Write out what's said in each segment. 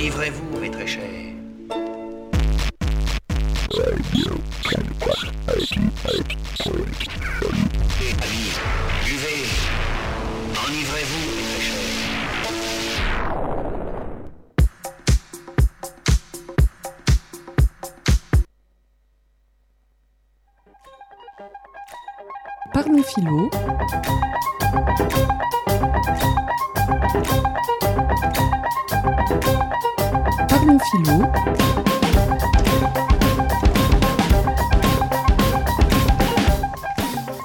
Enivrez-vous, mes très chers. Amis, buvez. Enivrez-vous, mes philo.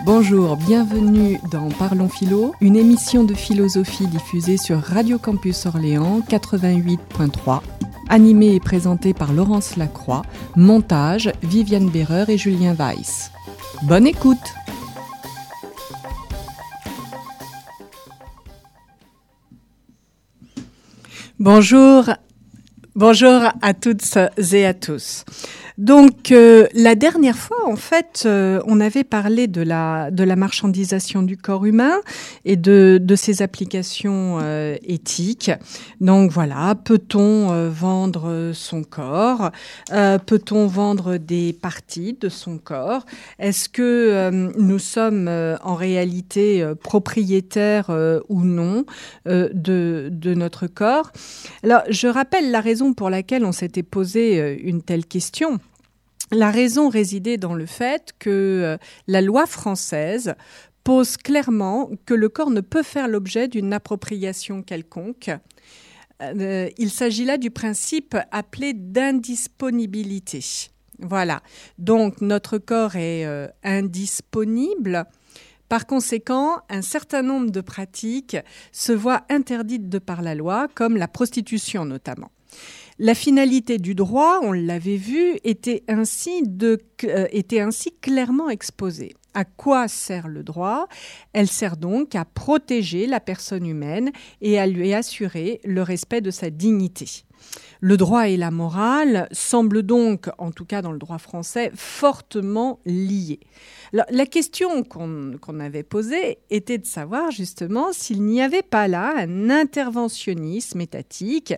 Bonjour, bienvenue dans Parlons Philo, une émission de philosophie diffusée sur Radio Campus Orléans 88.3, animée et présentée par Laurence Lacroix, montage Viviane Berreur et Julien Weiss. Bonne écoute Bonjour, bonjour à toutes et à tous. Donc euh, la dernière fois, en fait, euh, on avait parlé de la de la marchandisation du corps humain et de de ses applications euh, éthiques. Donc voilà, peut-on vendre son corps? Peut-on vendre des parties de son corps? Est-ce que nous sommes en réalité propriétaires ou non de de notre corps? Alors je rappelle la raison pour laquelle on s'était posé euh, une telle question. La raison résidait dans le fait que euh, la loi française pose clairement que le corps ne peut faire l'objet d'une appropriation quelconque. Euh, il s'agit là du principe appelé d'indisponibilité. Voilà. Donc notre corps est indisponible. Par conséquent, un certain nombre de pratiques se voient interdites de par la loi, comme la prostitution notamment. La finalité du droit, on l'avait vu, était ainsi, euh, clairement exposée. À quoi sert le droit? Elle sert donc à protéger la personne humaine et à lui assurer le respect de sa dignité. Le droit et la morale semblent donc, en tout cas dans le droit français, fortement liés. La question qu'on avait posée était de savoir justement s'il n'y avait pas là un interventionnisme étatique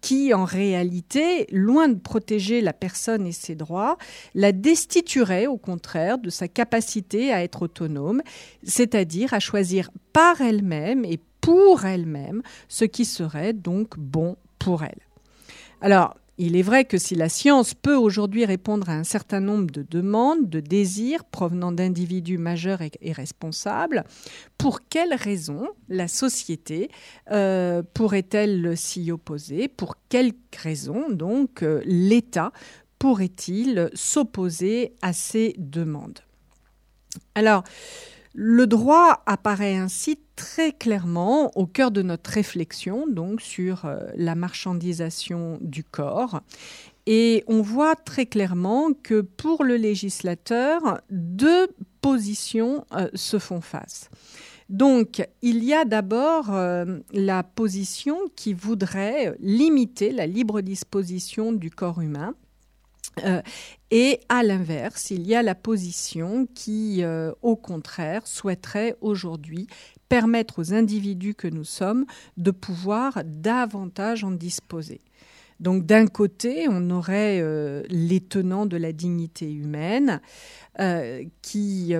qui, en réalité, loin de protéger la personne et ses droits, la destituerait au contraire de sa capacité à être autonome, c'est-à-dire à choisir par elle-même et pour elle-même ce qui serait donc bon pour elle. Alors, il est vrai que si la science peut aujourd'hui répondre à un certain nombre de demandes, de désirs provenant d'individus majeurs et, responsables, pour quelles raisons la société euh, pourrait-elle s'y opposer? Pour quelles raisons donc euh, l'État pourrait-il s'opposer à ces demandes? Alors, le droit apparaît ainsi très clairement au cœur de notre réflexion sur euh, la marchandisation du corps et on voit très clairement que pour le législateur deux positions euh, se font face. Donc, il y a d'abord euh, la position qui voudrait limiter la libre disposition du corps humain euh, et à l'inverse, il y a la position qui, euh, au contraire, souhaiterait aujourd'hui permettre aux individus que nous sommes de pouvoir davantage en disposer. Donc d'un côté, on aurait euh, les tenants de la dignité humaine qui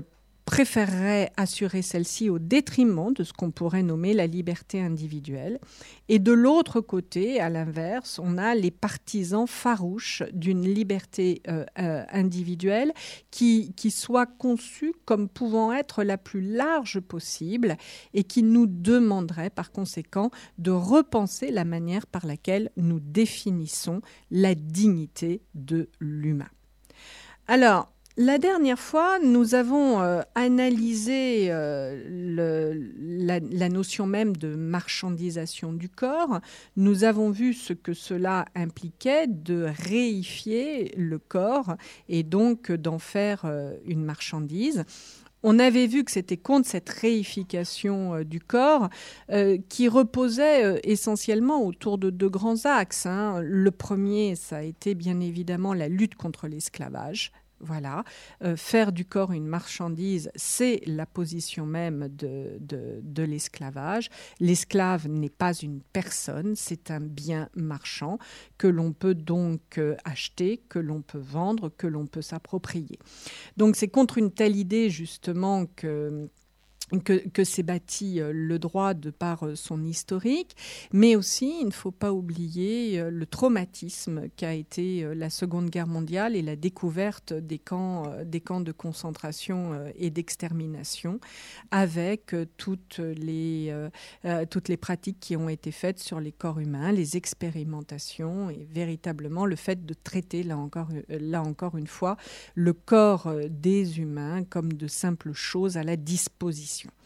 préférerait assurer celle-ci au détriment de ce qu'on pourrait nommer la liberté individuelle. Et de l'autre côté, à l'inverse, on a les partisans farouches d'une liberté euh, euh, individuelle qui, qui soit conçue comme pouvant être la plus large possible et qui nous demanderait par conséquent de repenser la manière par laquelle nous définissons la dignité de l'humain. Alors, la dernière fois, nous avons euh, analysé euh, la, notion même de marchandisation du corps. Nous avons vu ce que cela impliquait de réifier le corps et donc d'en faire euh, une marchandise. On avait vu que c'était contre cette réification du corps qui reposait essentiellement autour de deux grands axes. Hein. Le premier, ça a été bien évidemment la lutte contre l'esclavage Voilà, euh, faire du corps une marchandise, c'est la position même de, de, l'esclavage. L'esclave n'est pas une personne, c'est un bien marchand que l'on peut donc euh, acheter, que l'on peut vendre, que l'on peut s'approprier. Donc c'est contre une telle idée justement que que, s'est bâti euh, le droit de par euh, son historique, mais aussi il ne faut pas oublier euh, le traumatisme qu'a été la Seconde Guerre mondiale et la découverte des camps, des camps de concentration et d'extermination, avec toutes les, toutes les pratiques qui ont été faites sur les corps humains, les expérimentations et véritablement le fait de traiter, là encore, là encore une fois, le corps des humains comme de simples choses à la disposition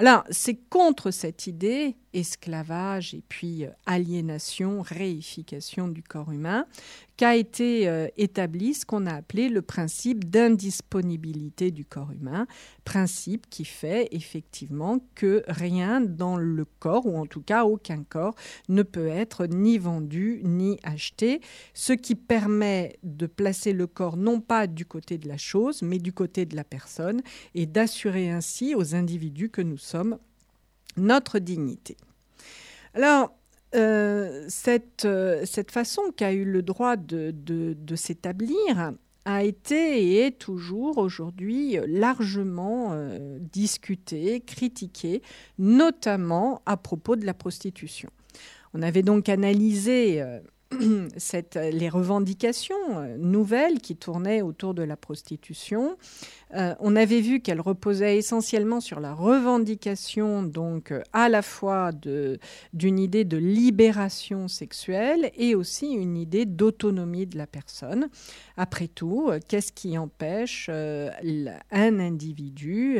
alors, c'est contre cette idée esclavage et puis euh, aliénation, réification du corps humain, qu'a été euh, établi ce qu'on a appelé le principe d'indisponibilité du corps humain, principe qui fait effectivement que rien dans le corps, ou en tout cas aucun corps, ne peut être ni vendu ni acheté, ce qui permet de placer le corps non pas du côté de la chose, mais du côté de la personne, et d'assurer ainsi aux individus que nous sommes notre dignité. Alors, euh, cette, euh, cette, façon qu'a eu le droit de, de, s'établir a été et est toujours aujourd'hui largement euh, discutée, critiquée, notamment à propos de la prostitution. On avait donc analysé cette, les revendications nouvelles qui tournaient autour de la prostitution euh, on avait vu qu'elle reposait essentiellement sur la revendication, donc euh, à la fois d'une idée de libération sexuelle et aussi une idée d'autonomie de la personne. Après tout, euh, qu'est-ce qui empêche un individu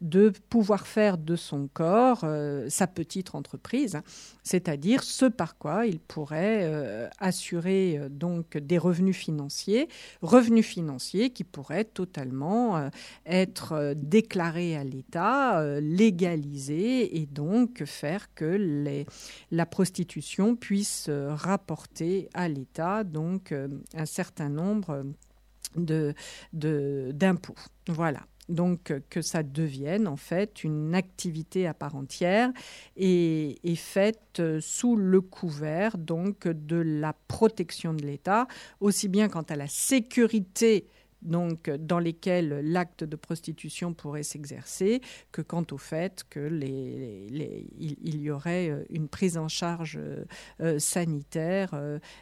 de pouvoir faire de son corps sa petite entreprise, c'est-à-dire ce par quoi il pourrait assurer donc des revenus financiers, revenus financiers qui pourraient totalement euh, être euh, déclaré à l'État, euh, légalisé et donc faire que la prostitution puisse rapporter à l'État donc un certain nombre d'impôts. Voilà donc que ça devienne en fait une activité à part entière et, faite sous le couvert donc de la protection de l'État, aussi bien quant à la sécurité donc dans lesquels l'acte de prostitution pourrait s'exercer, que quant au fait qu'il y aurait euh, une prise en charge euh, euh, sanitaire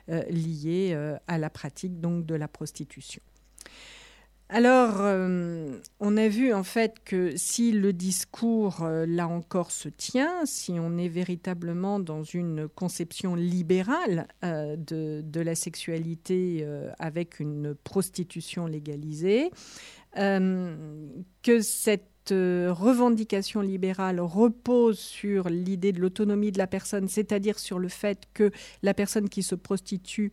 liée à la pratique donc de la prostitution. Alors, euh, on a vu en fait que si le discours, euh, là encore, se tient, si on est véritablement dans une conception libérale euh, de, la sexualité avec une prostitution légalisée, que cette revendication libérale repose sur l'idée de l'autonomie de la personne, c'est-à-dire sur le fait que la personne qui se prostitue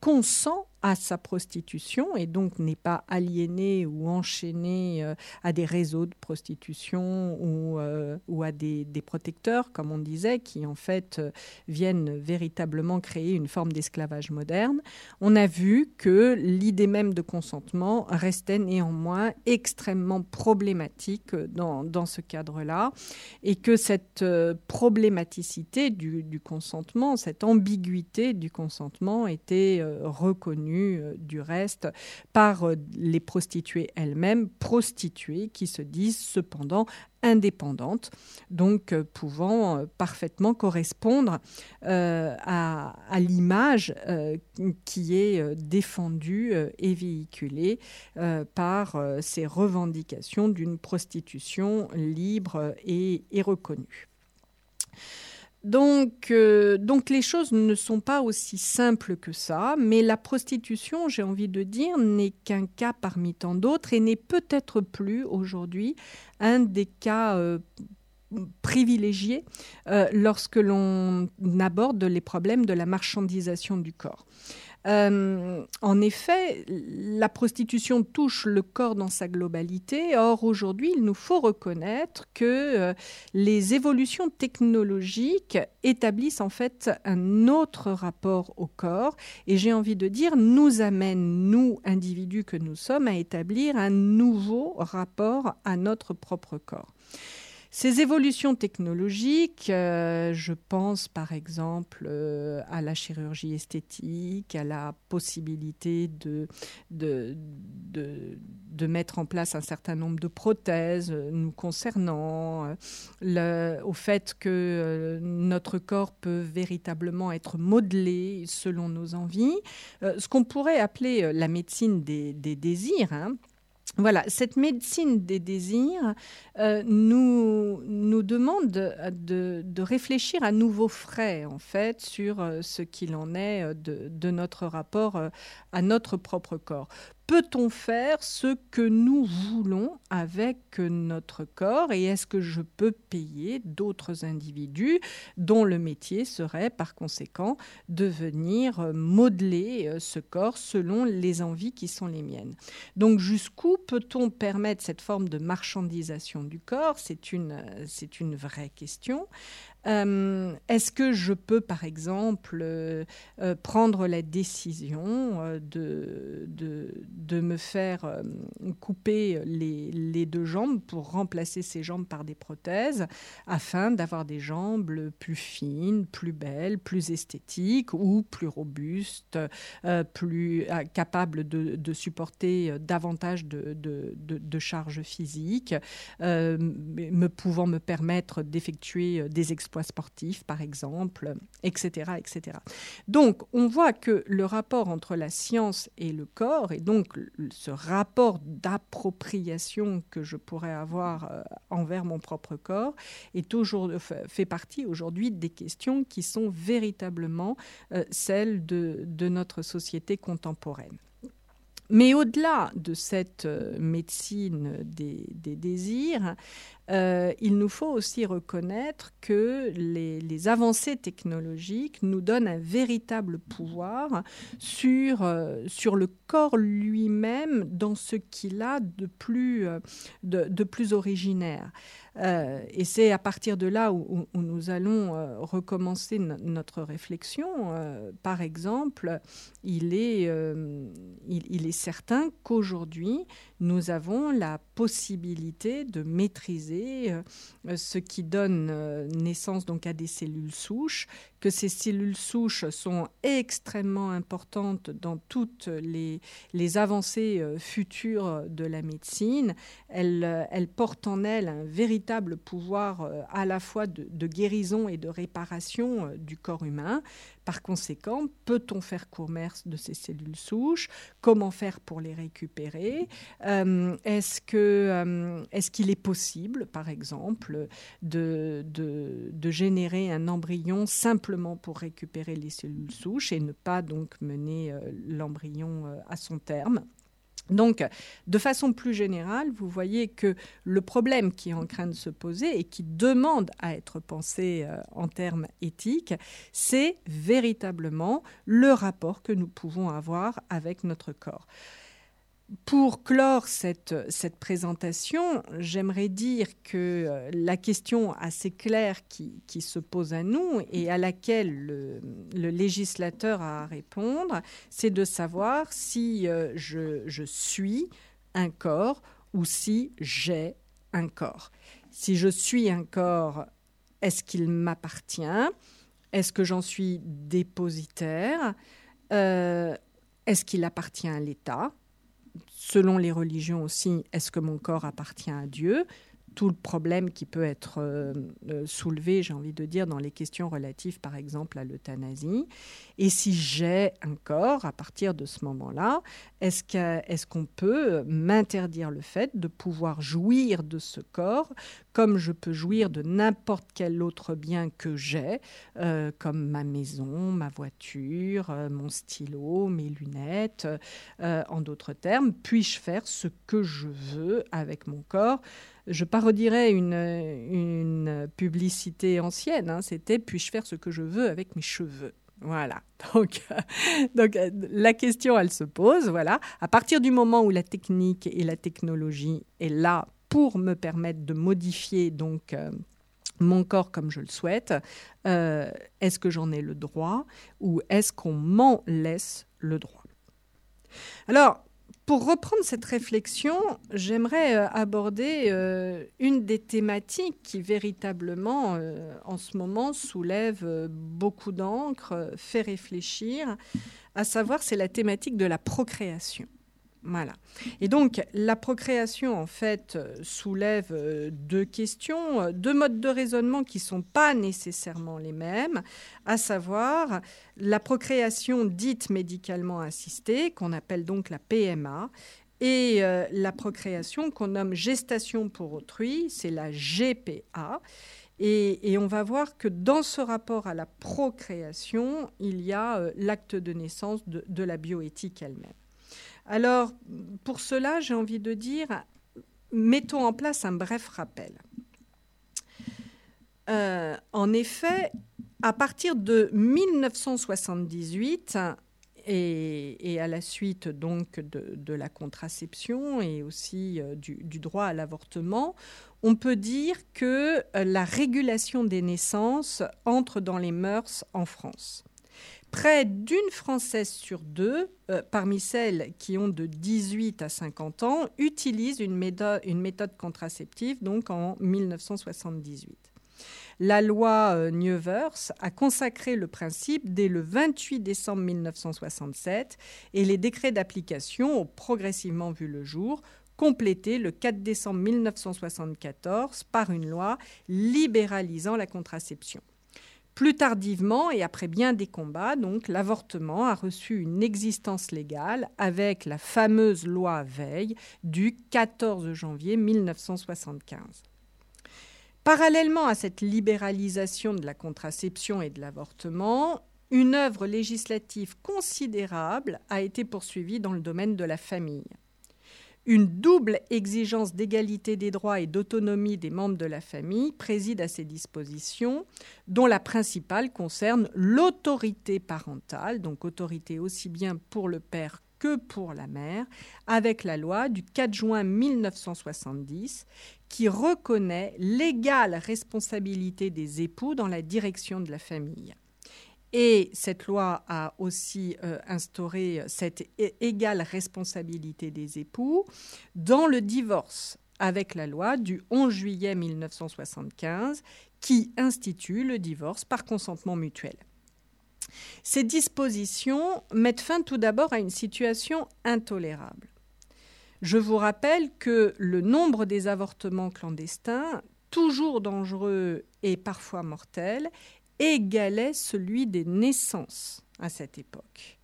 consent à sa prostitution et donc n'est pas aliéné ou enchaîné euh, à des réseaux de prostitution ou, euh, ou à des, protecteurs, comme on disait, qui en fait euh, viennent véritablement créer une forme d'esclavage moderne. On a vu que l'idée même de consentement restait néanmoins extrêmement problématique dans, dans ce cadre-là et que cette problématicité du, consentement, cette ambiguïté du consentement était reconnue euh, du reste par euh, les prostituées elles-mêmes, prostituées qui se disent cependant indépendantes, donc euh, pouvant parfaitement correspondre à, l'image qui est défendue et véhiculée par ces revendications d'une prostitution libre et reconnue. Donc, euh, donc les choses ne sont pas aussi simples que ça, mais la prostitution, j'ai envie de dire, n'est qu'un cas parmi tant d'autres et n'est peut-être plus aujourd'hui un des cas euh, privilégié lorsque l'on aborde les problèmes de la marchandisation du corps. Euh, en effet, la prostitution touche le corps dans sa globalité. Or, aujourd'hui, il nous faut reconnaître que euh, les évolutions technologiques établissent en fait un autre rapport au corps. Et j'ai envie de dire, nous amènent, nous, individus que nous sommes, à établir un nouveau rapport à notre propre corps. Ces évolutions technologiques, euh, je pense par exemple euh, à la chirurgie esthétique, à la possibilité de, de, de, mettre en place un certain nombre de prothèses euh, nous concernant, au fait que notre corps peut véritablement être modelé selon nos envies, ce qu'on pourrait appeler la médecine des, des désirs. Hein, voilà, cette médecine des désirs euh, nous, nous demande de, réfléchir à nouveau frais, en fait, sur euh, ce qu'il en est euh, de, notre rapport à notre propre corps. Peut-on faire ce que nous voulons avec notre corps et est-ce que je peux payer d'autres individus dont le métier serait par conséquent de venir modeler ce corps selon les envies qui sont les miennes Donc jusqu'où peut-on permettre cette forme de marchandisation du corps? C'est une, c'est une vraie question. Euh, est-ce que je peux, par exemple, euh, euh, prendre la décision de, me faire couper les, deux jambes pour remplacer ces jambes par des prothèses afin d'avoir des jambes plus fines, plus belles, plus esthétiques ou plus robustes, plus capables de, de, supporter davantage de, de charges physiques, me pouvant me permettre d'effectuer des expériences sportifs, par exemple, etc., etc. Donc, on voit que le rapport entre la science et le corps, et donc ce rapport d'appropriation que je pourrais avoir euh, envers mon propre corps, est toujours, fait partie aujourd'hui des questions qui sont véritablement euh, celles de notre société contemporaine. Mais au-delà de cette euh, médecine des, désirs, euh, il nous faut aussi reconnaître que les, avancées technologiques nous donnent un véritable pouvoir sur, euh, sur le corps lui-même dans ce qu'il a de, plus originaire. Et c'est à partir de là où, nous allons recommencer notre réflexion. par exemple, il est, il, est certain qu'aujourd'hui, nous avons la possibilité de maîtriser euh, ce qui donne euh, naissance donc à des cellules souches, que ces cellules souches sont extrêmement importantes dans toutes les, avancées euh, futures de la médecine. Elles, elles, portent en elles un véritable pouvoir à la fois de guérison et de réparation du corps humain. Par conséquent, peut-on faire commerce de ces cellules souches? Comment faire pour les récupérer? Euh, euh, est-ce qu'il est possible, par exemple, de, de, générer un embryon simplement pour récupérer les cellules souches et ne pas donc mener euh, l'embryon à son terme? Donc, de façon plus générale, vous voyez que le problème qui est en train de se poser et qui demande à être pensé euh, en termes éthiques, c'est véritablement le rapport que nous pouvons avoir avec notre corps. Pour clore cette, cette présentation, j'aimerais dire que euh, la question assez claire qui, qui, se pose à nous et à laquelle le, législateur a à répondre, c'est de savoir si euh, je, je suis un corps ou si j'ai un corps. Si je suis un corps, est-ce qu'il m'appartient? Est-ce que j'en suis dépositaire? Euh, Est-ce qu'il appartient à l'État? Selon les religions aussi, est-ce que mon corps appartient à Dieu? Tout le problème qui peut être euh, euh, soulevé, j'ai envie de dire, dans les questions relatives, par exemple, à l'euthanasie. Et si j'ai un corps, à partir de ce moment-là, est-ce qu'on peut m'interdire le fait de pouvoir jouir de ce corps comme je peux jouir de n'importe quel autre bien que j'ai, euh, comme ma maison, ma voiture, mon stylo, mes lunettes, en d'autres termes, puis-je faire ce que je veux avec mon corps je parodierais une, publicité ancienne. Hein. C'était puis-je faire ce que je veux avec mes cheveux voilà. Donc, donc, la question, elle se pose. Voilà. À partir du moment où la technique et la technologie est là pour me permettre de modifier donc euh, mon corps comme je le souhaite, euh, est-ce que j'en ai le droit ou est-ce qu'on m'en laisse le droit? Alors, pour reprendre cette réflexion, j'aimerais euh, aborder euh, une des thématiques qui véritablement, en ce moment, soulève beaucoup d'encre, fait réfléchir, à savoir c'est la thématique de la procréation. Voilà. Et donc, la procréation, en fait, euh, soulève euh, deux questions, euh, deux modes de raisonnement qui ne sont pas nécessairement les mêmes, à savoir la procréation dite médicalement assistée, qu'on appelle donc la PMA, et la procréation qu'on nomme gestation pour autrui, c'est la GPA. Et, on va voir que dans ce rapport à la procréation, il y a l'acte de naissance de la bioéthique elle-même. Alors, pour cela, j'ai envie de dire, mettons en place un bref rappel. Euh, en effet, à partir de 1978, et, à la suite donc de, la contraception et aussi euh, du, droit à l'avortement, on peut dire que euh, la régulation des naissances entre dans les mœurs en France. Près d'une Française sur deux, euh, parmi celles qui ont de 18 à 50 ans, utilisent une méthode, contraceptive, donc en 1978. La loi euh, a consacré le principe dès le 28 décembre 1967 et les décrets d'application ont progressivement vu le jour, complétés le 4 décembre 1974 par une loi libéralisant la contraception. Plus tardivement et après bien des combats, donc l'avortement a reçu une existence légale avec la fameuse loi Veil du 14 janvier 1975. Parallèlement à cette libéralisation de la contraception et de l'avortement, une œuvre législative considérable a été poursuivie dans le domaine de la famille. Une double exigence d'égalité des droits et d'autonomie des membres de la famille préside à ces dispositions, dont la principale concerne l'autorité parentale, donc autorité aussi bien pour le père que pour la mère, avec la loi du 4 juin 1970 qui reconnaît l'égale responsabilité des époux dans la direction de la famille. Et cette loi a aussi euh, instauré cette égale responsabilité des époux dans le divorce avec la loi du 11 juillet 1975 qui institue le divorce par consentement mutuel. Ces dispositions mettent fin tout d'abord à une situation intolérable. Je vous rappelle que le nombre des avortements clandestins, toujours dangereux et parfois mortels, égalait celui des naissances à cette époque.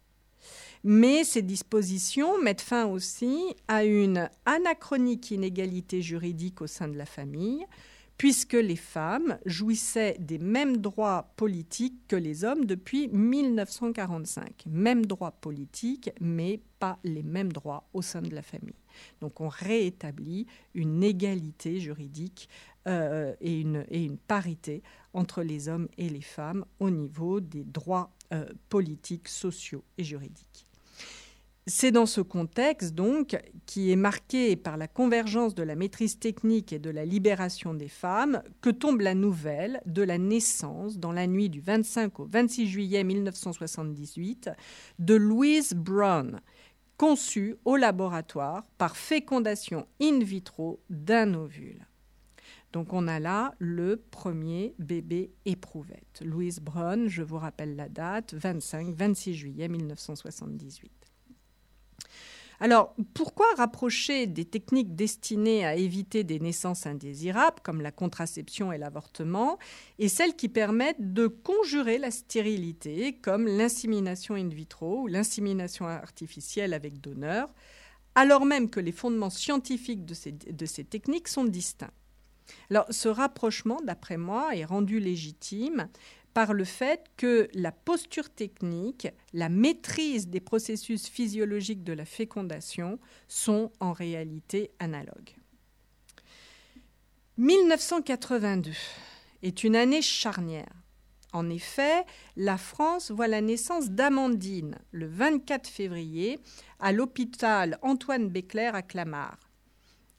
Mais ces dispositions mettent fin aussi à une anachronique inégalité juridique au sein de la famille, puisque les femmes jouissaient des mêmes droits politiques que les hommes depuis 1945. Mêmes droits politiques, mais pas les mêmes droits au sein de la famille. Donc on réétablit une égalité juridique euh, et, une, et, une, parité entre les hommes et les femmes au niveau des droits euh, politiques, sociaux et juridiques. C'est dans ce contexte, donc, qui est marqué par la convergence de la maîtrise technique et de la libération des femmes, que tombe la nouvelle de la naissance, dans la nuit du 25 au 26 juillet 1978, de Louise Brown, conçue au laboratoire par fécondation in vitro d'un ovule. Donc on a là le premier bébé éprouvette. Louise Brown, je vous rappelle la date, 25-26 juillet 1978. Alors, pourquoi rapprocher des techniques destinées à éviter des naissances indésirables, comme la contraception et l'avortement, et celles qui permettent de conjurer la stérilité, comme l'insémination in vitro ou l'insémination artificielle avec donneur, alors même que les fondements scientifiques de ces, de ces techniques sont distincts? Ce rapprochement, d'après moi, est rendu légitime par le fait que la posture technique, la maîtrise des processus physiologiques de la fécondation sont en réalité analogues. 1982 est une année charnière. En effet, la France voit la naissance d'Amandine le 24 février à l'hôpital Antoine Béclair à Clamart.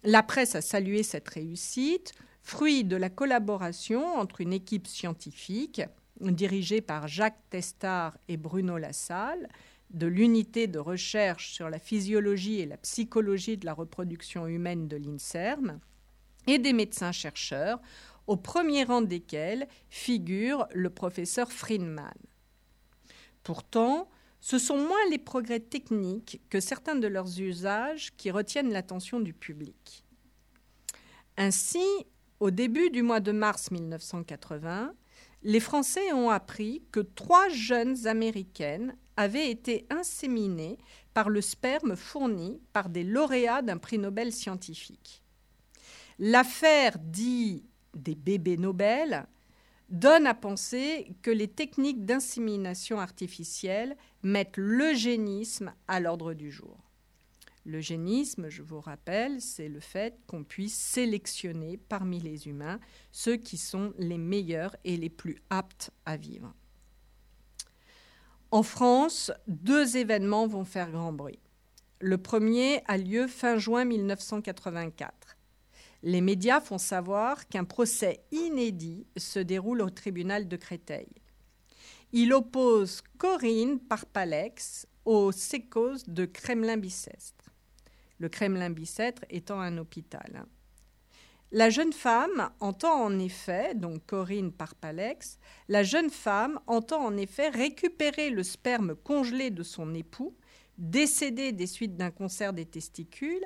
La presse a salué cette réussite, fruit de la collaboration entre une équipe scientifique dirigée par Jacques Testard et Bruno Lassalle, de l'unité de recherche sur la physiologie et la psychologie de la reproduction humaine de l'INSERM, et des médecins-chercheurs au premier rang desquels figure le professeur Friedman. Pourtant, ce sont moins les progrès techniques que certains de leurs usages qui retiennent l'attention du public. Ainsi, au début du mois de mars 1980, les Français ont appris que trois jeunes Américaines avaient été inséminées par le sperme fourni par des lauréats d'un prix Nobel scientifique. L'affaire dit des bébés Nobel donne à penser que les techniques d'insémination artificielle mettent l'eugénisme à l'ordre du jour. L'eugénisme, je vous rappelle, c'est le fait qu'on puisse sélectionner parmi les humains ceux qui sont les meilleurs et les plus aptes à vivre. En France, deux événements vont faire grand bruit. Le premier a lieu fin juin 1984 les médias font savoir qu'un procès inédit se déroule au tribunal de Créteil. Il oppose Corinne Parpalex au sécos de Kremlin-Bicêtre. Le Kremlin-Bicêtre étant un hôpital. La jeune femme entend en effet, donc Corinne Parpalex, la jeune femme entend en effet récupérer le sperme congelé de son époux, décédé des suites d'un cancer des testicules,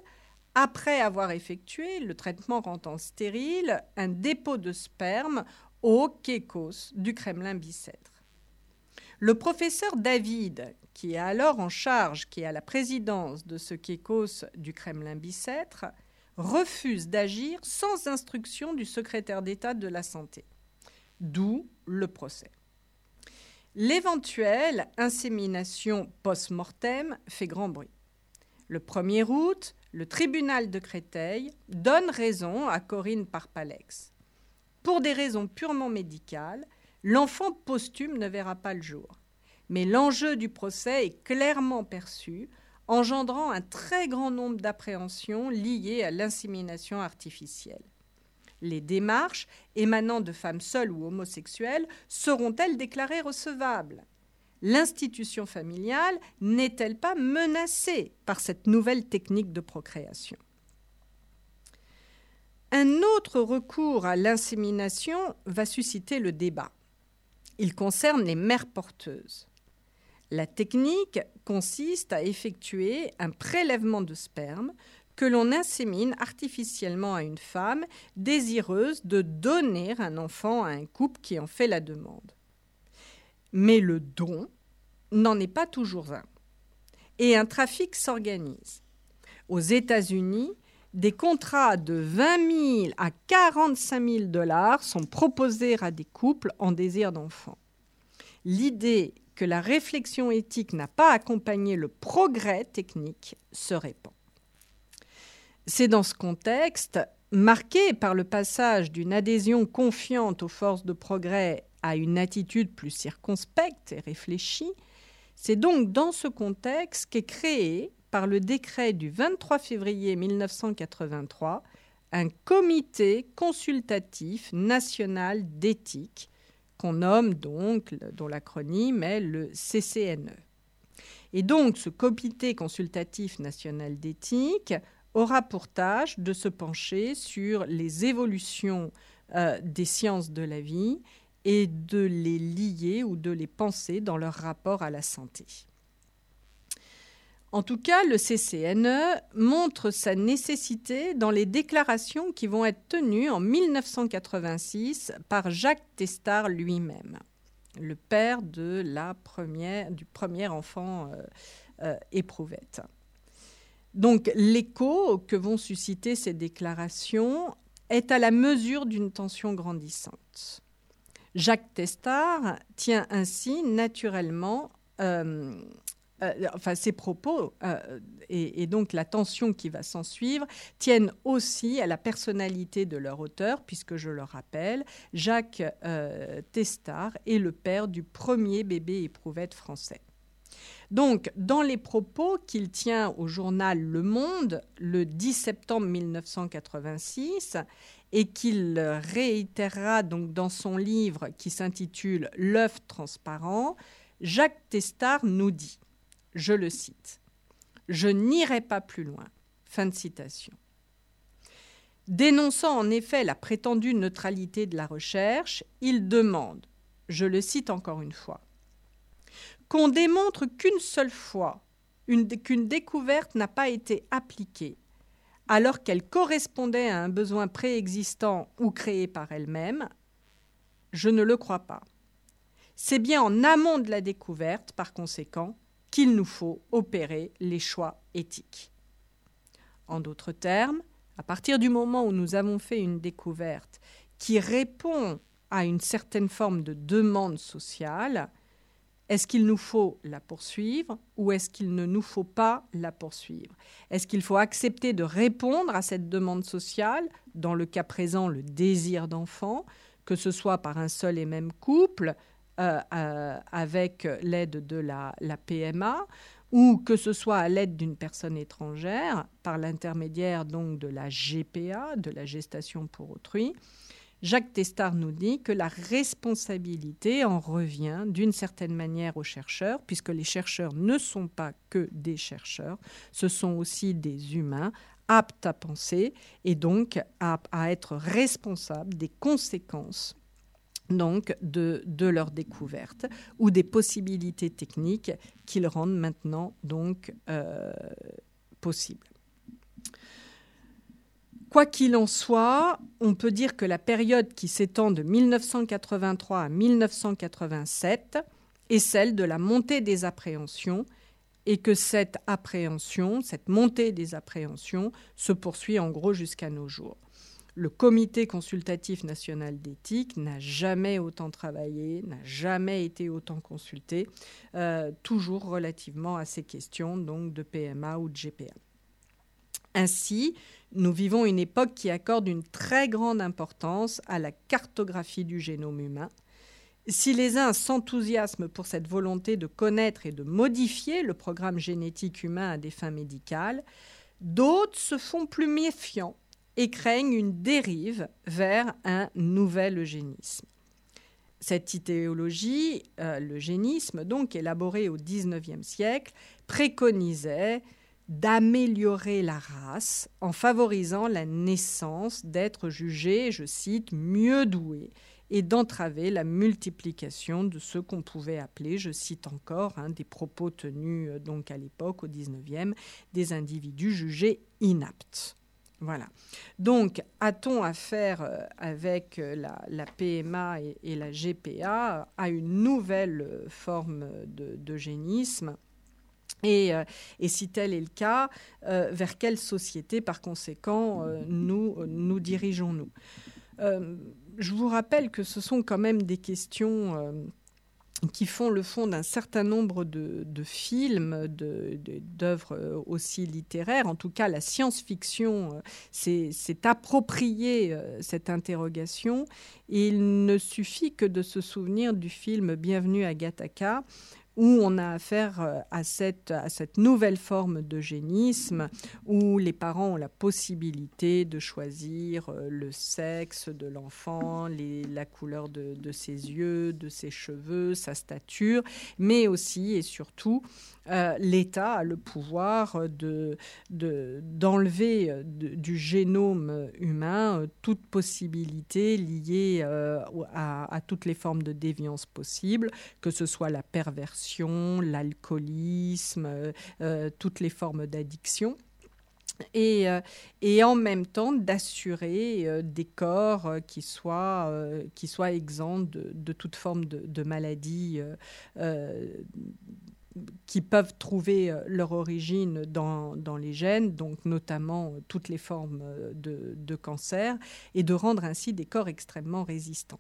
après avoir effectué le traitement rendant stérile un dépôt de sperme au Kékos du Kremlin Bicêtre. Le professeur David, qui est alors en charge, qui est à la présidence de ce Kékos du Kremlin Bicêtre, refuse d'agir sans instruction du secrétaire d'État de la Santé. D'où le procès. L'éventuelle insémination post-mortem fait grand bruit. Le 1er août, le tribunal de Créteil donne raison à Corinne Parpalex. Pour des raisons purement médicales, l'enfant posthume ne verra pas le jour. Mais l'enjeu du procès est clairement perçu, engendrant un très grand nombre d'appréhensions liées à l'insémination artificielle. Les démarches émanant de femmes seules ou homosexuelles seront-elles déclarées recevables? L'institution familiale n'est-elle pas menacée par cette nouvelle technique de procréation? Un autre recours à l'insémination va susciter le débat. Il concerne les mères porteuses. La technique consiste à effectuer un prélèvement de sperme que l'on insémine artificiellement à une femme désireuse de donner un enfant à un couple qui en fait la demande. Mais le don n'en est pas toujours un. Et un trafic s'organise. Aux États-Unis, des contrats de 20 000 à 45 000 dollars sont proposés à des couples en désir d'enfant. L'idée que la réflexion éthique n'a pas accompagné le progrès technique se répand. C'est dans ce contexte, marqué par le passage d'une adhésion confiante aux forces de progrès à une attitude plus circonspecte et réfléchie, c'est donc dans ce contexte qu'est créé, par le décret du 23 février 1983, un comité consultatif national d'éthique, qu'on nomme donc, dont l'acronyme est le CCNE. Et donc, ce comité consultatif national d'éthique aura pour tâche de se pencher sur les évolutions euh, des sciences de la vie et de les lier ou de les penser dans leur rapport à la santé. En tout cas, le CCNE montre sa nécessité dans les déclarations qui vont être tenues en 1986 par Jacques Testard lui-même, le père du premier enfant euh, euh, éprouvette. Donc l'écho que vont susciter ces déclarations est à la mesure d'une tension grandissante. Jacques Testard tient ainsi naturellement euh, enfin ces propos et, donc la tension qui va s'en suivre tiennent aussi à la personnalité de leur auteur, puisque je le rappelle, Jacques Testard est le père du premier bébé éprouvette français. Donc, dans les propos qu'il tient au journal Le Monde le 10 septembre 1986 et qu'il réitérera donc dans son livre qui s'intitule L'œuf transparent, Jacques Testard nous dit, je le cite, Je n'irai pas plus loin. Fin de citation. Dénonçant en effet la prétendue neutralité de la recherche, il demande, je le cite encore une fois, qu'on démontre qu'une seule fois qu'une découverte n'a pas été appliquée alors qu'elle correspondait à un besoin préexistant ou créé par elle-même, je ne le crois pas. C'est bien en amont de la découverte, par conséquent, qu'il nous faut opérer les choix éthiques. En d'autres termes, à partir du moment où nous avons fait une découverte qui répond à une certaine forme de demande sociale, est-ce qu'il nous faut la poursuivre ou est-ce qu'il ne nous faut pas la poursuivre? Est-ce qu'il faut accepter de répondre à cette demande sociale, dans le cas présent le désir d'enfant, que ce soit par un seul et même couple, euh, euh, avec l'aide de la, la, PMA, ou que ce soit à l'aide d'une personne étrangère, par l'intermédiaire donc de la GPA, de la gestation pour autrui? Jacques Testard nous dit que la responsabilité en revient d'une certaine manière aux chercheurs, puisque les chercheurs ne sont pas que des chercheurs, ce sont aussi des humains aptes à penser et donc à, être responsables des conséquences donc de, leur découverte ou des possibilités techniques qu'ils rendent maintenant donc euh, possibles. Quoi qu'il en soit, on peut dire que la période qui s'étend de 1983 à 1987 est celle de la montée des appréhensions et que cette appréhension, cette montée des appréhensions se poursuit en gros jusqu'à nos jours. Le comité consultatif national d'éthique n'a jamais autant travaillé, n'a jamais été autant consulté, euh, toujours relativement à ces questions donc de PMA ou de GPA. Ainsi, nous vivons une époque qui accorde une très grande importance à la cartographie du génome humain. Si les uns s'enthousiasment pour cette volonté de connaître et de modifier le programme génétique humain à des fins médicales, d'autres se font plus méfiants et craignent une dérive vers un nouvel eugénisme. Cette idéologie, euh, l'eugénisme, donc élaborée au XIXe siècle, préconisait d'améliorer la race en favorisant la naissance d'êtres jugés, je cite, mieux doués et d'entraver la multiplication de ce qu'on pouvait appeler, je cite encore, hein, des propos tenus euh, donc à l'époque au 19e, des individus jugés inaptes. Voilà. Donc, a-t-on affaire euh, avec euh, la, PMA et, la GPA à une nouvelle forme d'eugénisme euh, et, si tel est le cas, euh, vers quelle société, par conséquent, euh, nous, nous dirigeons-nous? Je vous rappelle que ce sont quand même des questions qui font le fond d'un certain nombre de, films, d'œuvres aussi littéraires. En tout cas, la science-fiction s'est approprié cette interrogation. il ne suffit que de se souvenir du film Bienvenue à Gattaca, où on a affaire euh, à cette, à nouvelle forme d'eugénisme, où les parents ont la possibilité de choisir euh, le sexe de l'enfant, la couleur de, de, ses yeux, de ses cheveux, sa stature, mais aussi et surtout euh, l'État a le pouvoir de, d'enlever euh, du génome humain toute possibilité liée à, toutes les formes de déviance possibles, que ce soit la perversion, l'alcoolisme, toutes les formes d'addiction. Et, et, en même temps d'assurer des corps qui, soient, qui soient exempts de, de toute forme de, maladie qui peuvent trouver euh, leur origine dans, dans, les gènes, donc notamment euh, toutes les formes euh, de, de, cancer, et de rendre ainsi des corps extrêmement résistants.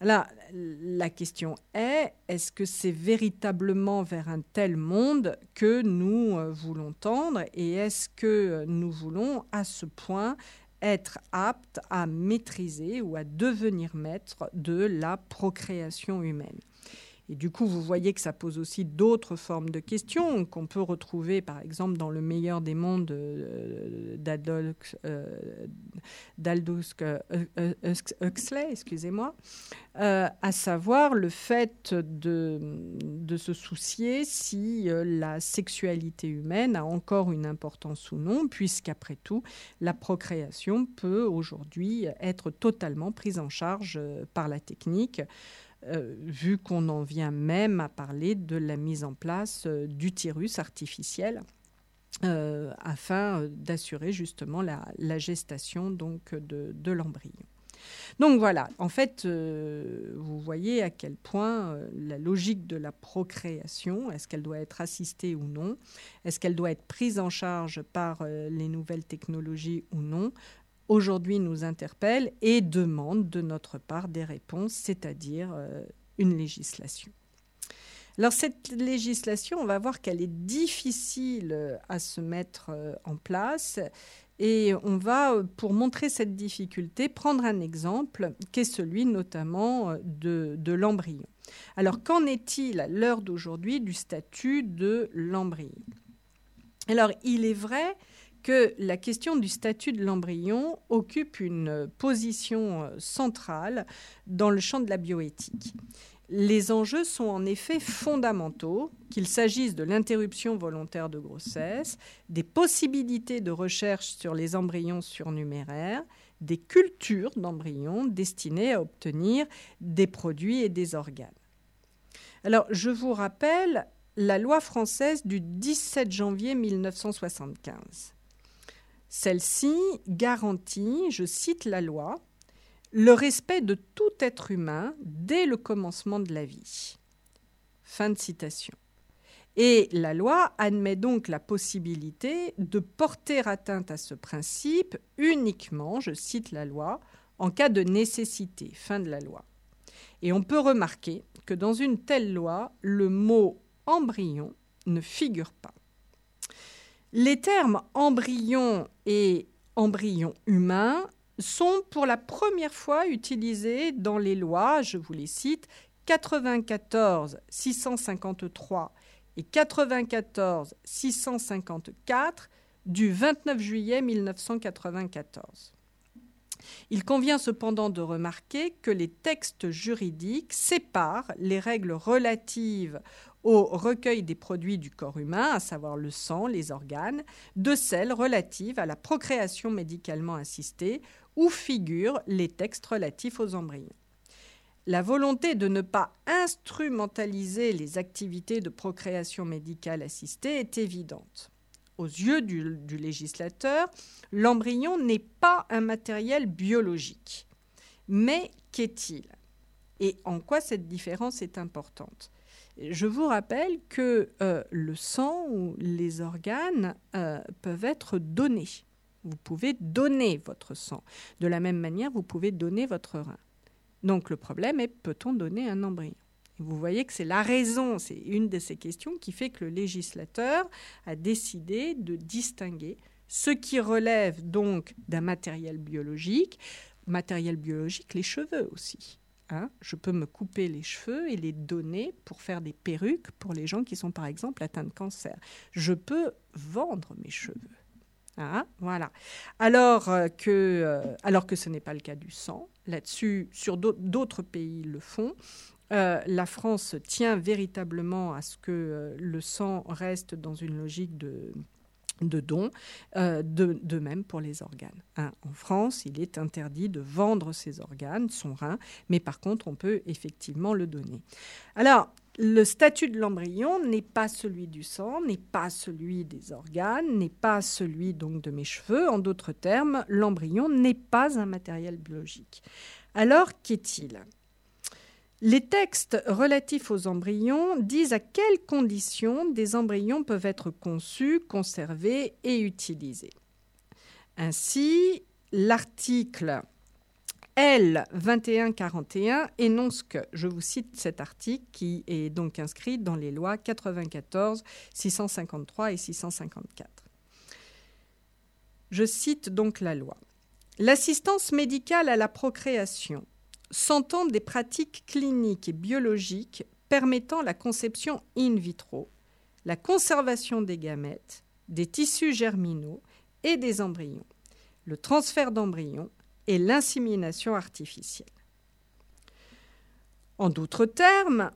Alors, la question est, est-ce que c'est véritablement vers un tel monde que nous euh, voulons tendre et est-ce que nous voulons à ce point être aptes à maîtriser ou à devenir maître de la procréation humaine? Et du coup, vous voyez que ça pose aussi d'autres formes de questions qu'on peut retrouver, par exemple, dans le meilleur des mondes euh, d'Aldous euh, Huxley, excusez-moi, euh, à savoir le fait de, de se soucier si la sexualité humaine a encore une importance ou non, puisqu'après tout, la procréation peut aujourd'hui être totalement prise en charge par la technique. Euh, vu qu'on en vient même à parler de la mise en place euh, d'utérus artificiel euh, afin d'assurer justement la, gestation donc de, l'embryon. Donc voilà, en fait, vous voyez à quel point la logique de la procréation, est-ce qu'elle doit être assistée ou non, est-ce qu'elle doit être prise en charge par les nouvelles technologies ou non, aujourd'hui nous interpelle et demande de notre part des réponses, c'est-à-dire euh, une législation. Alors cette législation, on va voir qu'elle est difficile euh, à se mettre euh, en place et on va, pour montrer cette difficulté, prendre un exemple qui est celui notamment de, de l'embryon. Alors qu'en est-il à l'heure d'aujourd'hui du statut de l'embryon Alors il est vrai que la question du statut de l'embryon occupe une position euh, centrale dans le champ de la bioéthique. Les enjeux sont en effet fondamentaux, qu'il s'agisse de l'interruption volontaire de grossesse, des possibilités de recherche sur les embryons surnuméraires, des cultures d'embryons destinées à obtenir des produits et des organes. Alors, je vous rappelle la loi française du 17 janvier 1975. Celle-ci garantit, je cite la loi, le respect de tout être humain dès le commencement de la vie. Fin de citation. Et la loi admet donc la possibilité de porter atteinte à ce principe uniquement, je cite la loi, en cas de nécessité. Fin de la loi. Et on peut remarquer que dans une telle loi, le mot embryon ne figure pas. Les termes embryon et embryon humain sont pour la première fois utilisés dans les lois, je vous les cite, 94 653 et 94 654 du 29 juillet 1994. Il convient cependant de remarquer que les textes juridiques séparent les règles relatives au recueil des produits du corps humain, à savoir le sang, les organes, de celles relatives à la procréation médicalement assistée, où figurent les textes relatifs aux embryons. La volonté de ne pas instrumentaliser les activités de procréation médicale assistée est évidente. Aux yeux du, législateur, l'embryon n'est pas un matériel biologique. Mais qu'est-il? Et en quoi cette différence est importante? Je vous rappelle que euh, le sang ou les organes euh, peuvent être donnés. Vous pouvez donner votre sang. De la même manière, vous pouvez donner votre rein. Donc le problème est, peut-on donner un embryon? Vous voyez que c'est la raison, c'est une de ces questions qui fait que le législateur a décidé de distinguer ce qui relève donc d'un matériel biologique, matériel biologique, les cheveux aussi. Hein, je peux me couper les cheveux et les donner pour faire des perruques pour les gens qui sont par exemple atteints de cancer. Je peux vendre mes cheveux. Hein, voilà. Alors euh, que, euh, alors que ce n'est pas le cas du sang, là-dessus, sur d'autres pays le font. Euh, la France tient véritablement à ce que le sang reste dans une logique de de dons, euh, de, même pour les organes. Hein, en France, il est interdit de vendre ses organes, son rein, mais par contre, on peut effectivement le donner. Alors, le statut de l'embryon n'est pas celui du sang, n'est pas celui des organes, n'est pas celui donc de mes cheveux. En d'autres termes, l'embryon n'est pas un matériel biologique. Alors, qu'est-il? Les textes relatifs aux embryons disent à quelles conditions des embryons peuvent être conçus, conservés et utilisés. Ainsi, l'article L 2141 énonce que, je vous cite cet article qui est donc inscrit dans les lois 94, 653 et 654. Je cite donc la loi. L'assistance médicale à la procréation s'entend des pratiques cliniques et biologiques permettant la conception in vitro, la conservation des gamètes, des tissus germinaux et des embryons, le transfert d'embryons et l'insémination artificielle. En d'autres termes,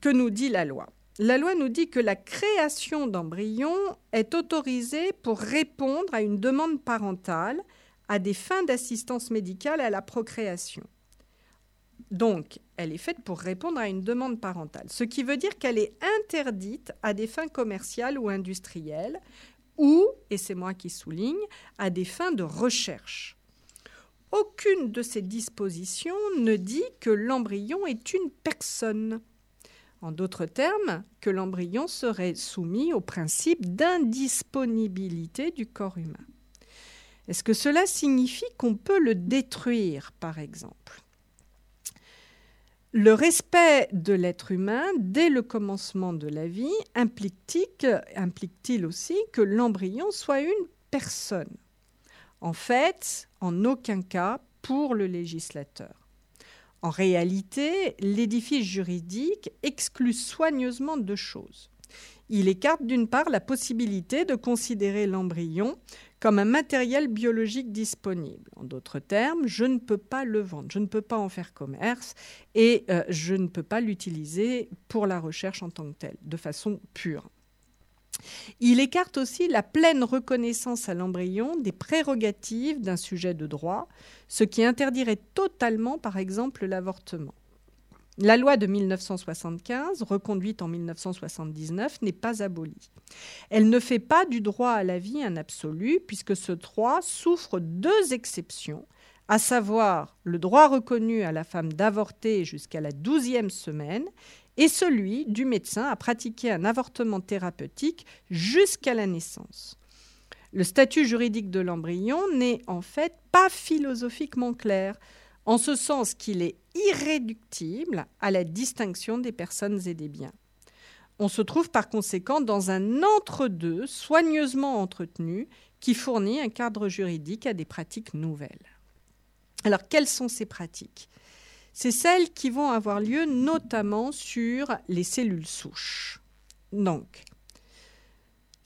que nous dit la loi? La loi nous dit que la création d'embryons est autorisée pour répondre à une demande parentale à des fins d'assistance médicale à la procréation. Donc, elle est faite pour répondre à une demande parentale, ce qui veut dire qu'elle est interdite à des fins commerciales ou industrielles, ou, et c'est moi qui souligne, à des fins de recherche. Aucune de ces dispositions ne dit que l'embryon est une personne. En d'autres termes, que l'embryon serait soumis au principe d'indisponibilité du corps humain. Est-ce que cela signifie qu'on peut le détruire, par exemple? Le respect de l'être humain dès le commencement de la vie implique-t-il aussi que l'embryon soit une personne? En fait, en aucun cas pour le législateur. En réalité, l'édifice juridique exclut soigneusement deux choses. Il écarte d'une part la possibilité de considérer l'embryon comme un matériel biologique disponible. En d'autres termes, je ne peux pas le vendre, je ne peux pas en faire commerce et euh, je ne peux pas l'utiliser pour la recherche en tant que telle, de façon pure. Il écarte aussi la pleine reconnaissance à l'embryon des prérogatives d'un sujet de droit, ce qui interdirait totalement, par exemple, l'avortement. La loi de 1975, reconduite en 1979, n'est pas abolie. Elle ne fait pas du droit à la vie un absolu, puisque ce droit souffre deux exceptions, à savoir le droit reconnu à la femme d'avorter jusqu'à la douzième semaine et celui du médecin à pratiquer un avortement thérapeutique jusqu'à la naissance. Le statut juridique de l'embryon n'est en fait pas philosophiquement clair, en ce sens qu'il est irréductible à la distinction des personnes et des biens. On se trouve par conséquent dans un entre-deux soigneusement entretenu qui fournit un cadre juridique à des pratiques nouvelles. Alors, quelles sont ces pratiques? C'est celles qui vont avoir lieu notamment sur les cellules souches. Donc,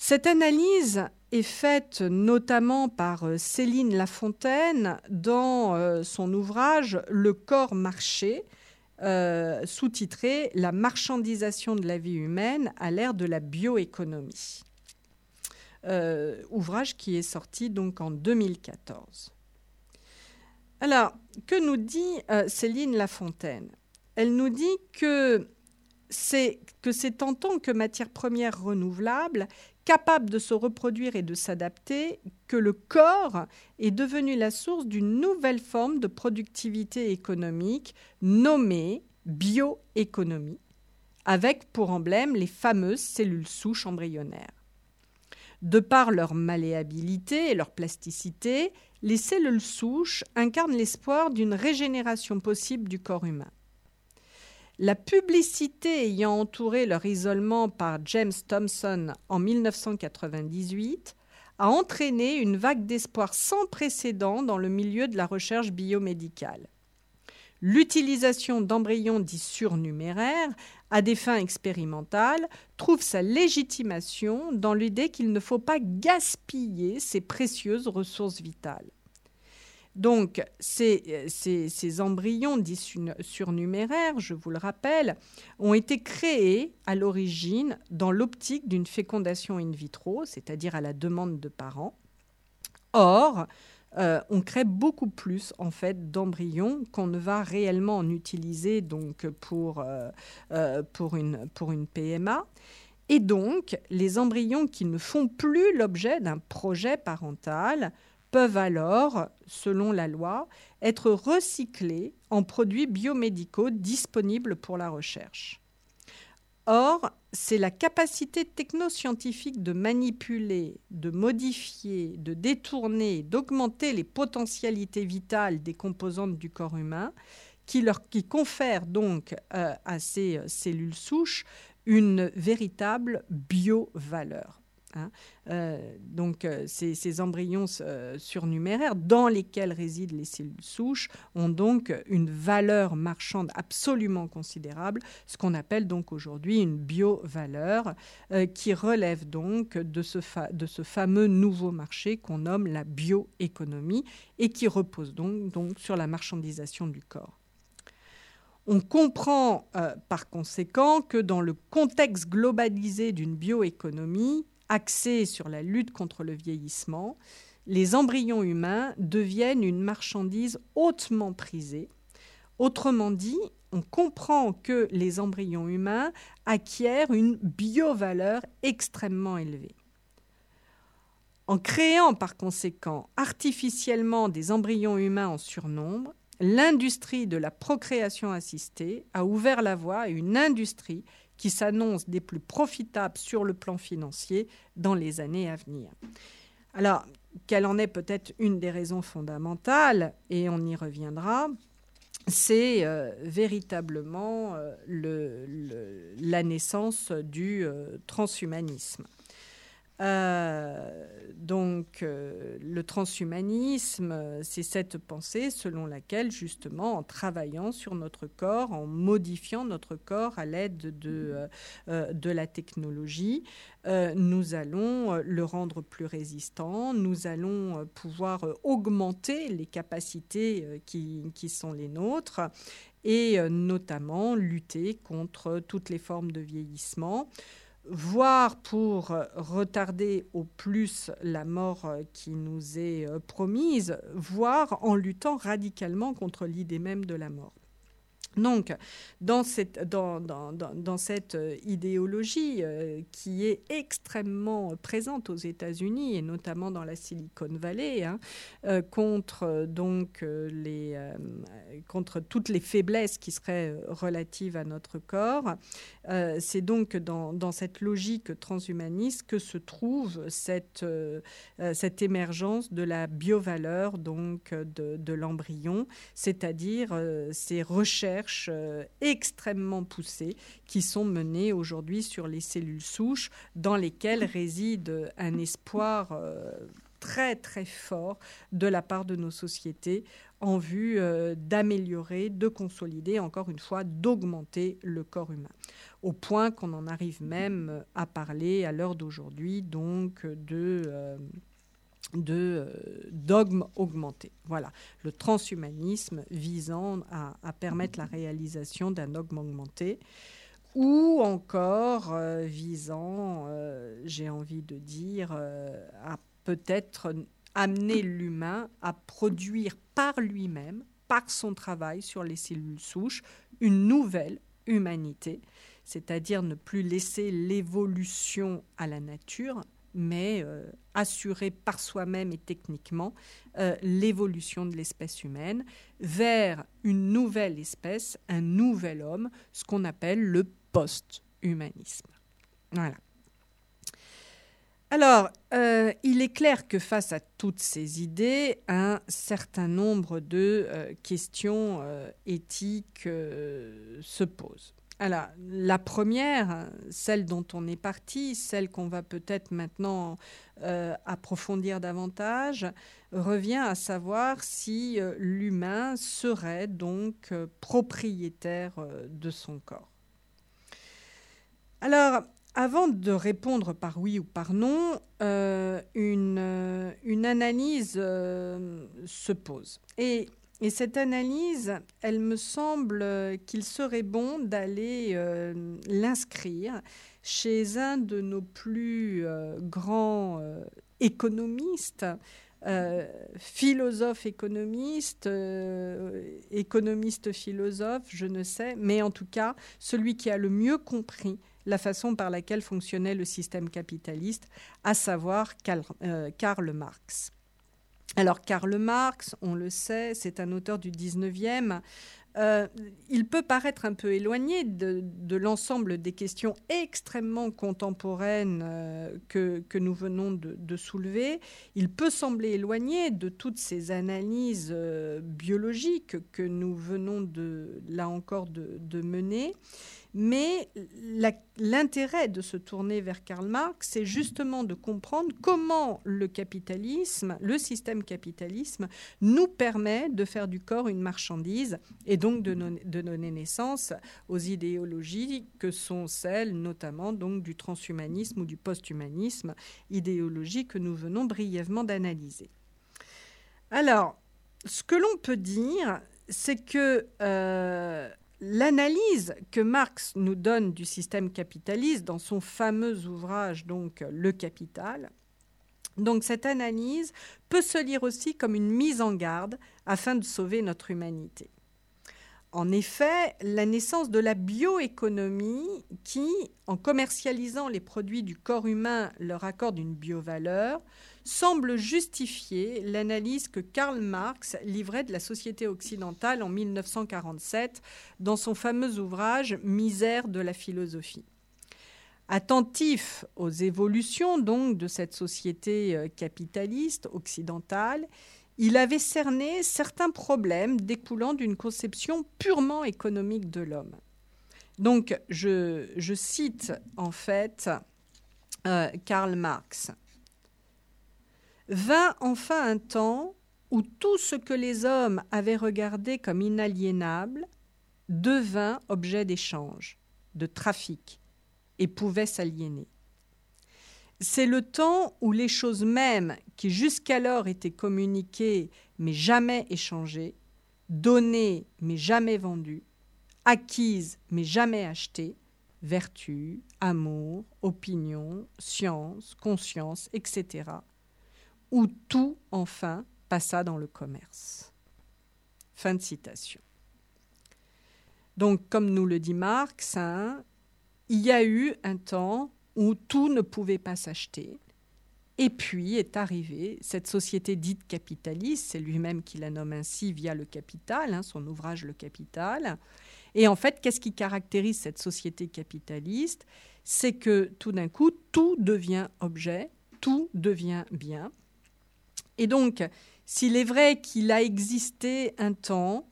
cette analyse est faite notamment par euh, Céline Lafontaine dans euh, son ouvrage Le corps marché, euh, sous-titré La marchandisation de la vie humaine à l'ère de la bioéconomie. ouvrage qui est sorti donc en 2014. Alors, que nous dit Céline Lafontaine? Elle nous dit que c'est que c'est en tant que matière première renouvelable, capable de se reproduire et de s'adapter, que le corps est devenu la source d'une nouvelle forme de productivité économique nommée bioéconomie, avec pour emblème les fameuses cellules souches embryonnaires. De par leur malléabilité et leur plasticité, les cellules souches incarnent l'espoir d'une régénération possible du corps humain. La publicité ayant entouré leur isolement par James Thomson en 1998 a entraîné une vague d'espoir sans précédent dans le milieu de la recherche biomédicale. L'utilisation d'embryons dits surnuméraires à des fins expérimentales trouve sa légitimation dans l'idée qu'il ne faut pas gaspiller ces précieuses ressources vitales. Donc, ces, ces, embryons dits surnuméraires, je vous le rappelle, ont été créés à l'origine dans l'optique d'une fécondation in vitro, c'est-à-dire à la demande de parents. Or, euh, on crée beaucoup plus en fait d'embryons qu'on ne va réellement en utiliser donc pour, euh, euh, pour, une, pour une PMA. Et donc, les embryons qui ne font plus l'objet d'un projet parental peuvent alors, selon la loi, être recyclés en produits biomédicaux disponibles pour la recherche. Or, c'est la capacité technoscientifique de manipuler, de modifier, de détourner, d'augmenter les potentialités vitales des composantes du corps humain qui, leur, confère donc euh, à ces cellules souches une véritable bio-valeur. Hein. Euh, donc euh, ces, embryons euh, surnuméraires dans lesquels résident les cellules souches ont donc une valeur marchande absolument considérable, ce qu'on appelle donc aujourd'hui une bio-valeur, qui relève donc de ce, fameux nouveau marché qu'on nomme la bioéconomie et qui repose donc sur la marchandisation du corps. On comprend par conséquent que dans le contexte globalisé d'une bioéconomie, axés sur la lutte contre le vieillissement, les embryons humains deviennent une marchandise hautement prisée. Autrement dit, on comprend que les embryons humains acquièrent une biovaleur extrêmement élevée. En créant par conséquent artificiellement des embryons humains en surnombre, l'industrie de la procréation assistée a ouvert la voie à une industrie qui s'annoncent des plus profitables sur le plan financier dans les années à venir. Alors, quelle en est peut-être une des raisons fondamentales, et on y reviendra, c'est euh, véritablement euh, la naissance du euh, transhumanisme. Euh, donc euh, le transhumanisme, c'est cette pensée selon laquelle justement en travaillant sur notre corps, en modifiant notre corps à l'aide de, euh, de la technologie, nous allons le rendre plus résistant, nous allons pouvoir augmenter les capacités qui, qui sont les nôtres et notamment lutter contre toutes les formes de vieillissement voire pour retarder au plus la mort qui nous est euh, promise, voire en luttant radicalement contre l'idée même de la mort. Donc, dans cette, dans, dans, dans, cette euh, idéologie euh, qui est extrêmement présente aux États-Unis et notamment dans la Silicon Valley, hein, euh, contre, donc, les, contre toutes les faiblesses qui seraient relatives à notre corps, c'est donc dans, cette logique transhumaniste que se trouve cette, cette émergence de la biovaleur donc, de, de l'embryon, c'est-à-dire ces recherches euh, extrêmement poussées qui sont menées aujourd'hui sur les cellules souches dans lesquelles réside un espoir euh, très très fort de la part de nos sociétés en vue euh, d'améliorer, de consolider, encore une fois, d'augmenter le corps humain. Au point qu'on en arrive même à parler à l'heure d'aujourd'hui donc de de euh, dogmes augmentés. Voilà, le transhumanisme visant à, permettre la réalisation d'un dogme augmenté ou encore euh, visant, euh, j'ai envie de dire, à peut-être amener l'humain à produire par lui-même, par son travail sur les cellules souches, une nouvelle humanité, c'est-à-dire ne plus laisser l'évolution à la nature, mais euh, assurer par soi-même et techniquement euh, l'évolution de l'espèce humaine vers une nouvelle espèce, un nouvel homme, ce qu'on appelle le post-humanisme. Voilà. Alors, euh, il est clair que face à toutes ces idées, un certain nombre de questions éthiques se posent. Alors, la première, celle dont on est parti, celle qu'on va peut-être maintenant euh, approfondir davantage, revient à savoir si euh, l'humain serait donc euh, propriétaire de son corps. Alors, avant de répondre par oui ou par non, une, analyse se pose. Et cette analyse, elle me semble qu'il serait bon d'aller euh, l'inscrire chez un de nos plus euh, grands euh, économistes, philosophes économistes, économistes philosophes, je ne sais, mais en tout cas celui qui a le mieux compris la façon par laquelle fonctionnait le système capitaliste, à savoir Karl Marx. Alors Karl Marx, on le sait, c'est un auteur du 19e euh, il peut paraître un peu éloigné de, l'ensemble des questions extrêmement contemporaines euh, que, nous venons de, soulever. Il peut sembler éloigné de toutes ces analyses euh, biologiques que nous venons là encore de mener. Mais l'intérêt de se tourner vers Karl Marx, c'est justement de comprendre comment le capitalisme, le système capitalisme, nous permet de faire du corps une marchandise et donc de, donner naissance aux idéologies que sont celles notamment donc du transhumanisme ou du posthumanisme, idéologie que nous venons brièvement d'analyser. Alors, ce que l'on peut dire, c'est que euh, L'analyse que Marx nous donne du système capitaliste dans son fameux ouvrage donc Le Capital, donc cette analyse peut se lire aussi comme une mise en garde afin de sauver notre humanité. En effet, la naissance de la bioéconomie qui, en commercialisant les produits du corps humain, leur accorde une biovaleur, semble justifier l'analyse que Karl Marx livrait de la société occidentale en 1947 dans son fameux ouvrage Misère de la philosophie. Attentif aux évolutions donc de cette société euh, capitaliste occidentale, il avait cerné certains problèmes découlant d'une conception purement économique de l'homme. Donc, je, cite en fait euh, Karl Marx. Vint enfin un temps où tout ce que les hommes avaient regardé comme inaliénable devint objet d'échange, de trafic, et pouvait s'aliéner. C'est le temps où les choses mêmes qui jusqu'alors étaient communiquées mais jamais échangées, données mais jamais vendues, acquises mais jamais achetées, vertu, amour, opinion, science, conscience, etc., où tout, enfin, passa dans le commerce. Fin de citation. Donc, comme nous le dit Marx, hein, il y a eu un temps où tout ne pouvait pas s'acheter. Et puis est arrivée cette société dite capitaliste, c'est lui-même qui la nomme ainsi via le capital, hein, son ouvrage Le Capital. Et en fait, qu'est-ce qui caractérise cette société capitaliste? C'est que tout d'un coup, tout devient objet, tout devient bien. Et donc, s'il est vrai qu'il a existé un temps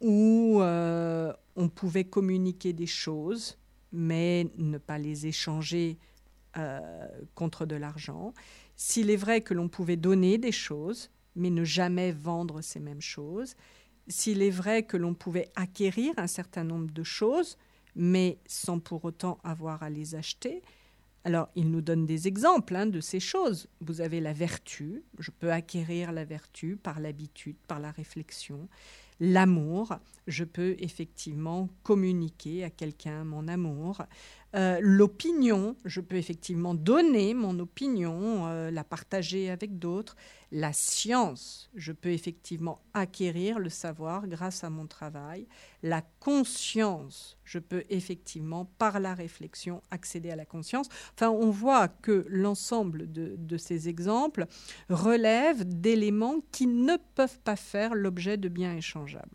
où euh, on pouvait communiquer des choses, mais ne pas les échanger euh, contre de l'argent, s'il est vrai que l'on pouvait donner des choses, mais ne jamais vendre ces mêmes choses, s'il est vrai que l'on pouvait acquérir un certain nombre de choses, mais sans pour autant avoir à les acheter, alors, il nous donne des exemples hein, de ces choses. Vous avez la vertu, je peux acquérir la vertu par l'habitude, par la réflexion. L'amour, je peux effectivement communiquer à quelqu'un mon amour. Euh, l'opinion, je peux effectivement donner mon opinion, euh, la partager avec d'autres. La science, je peux effectivement acquérir le savoir grâce à mon travail. La conscience, je peux effectivement, par la réflexion, accéder à la conscience. Enfin, on voit que l'ensemble de, ces exemples relèvent d'éléments qui ne peuvent pas faire l'objet de biens échangeables.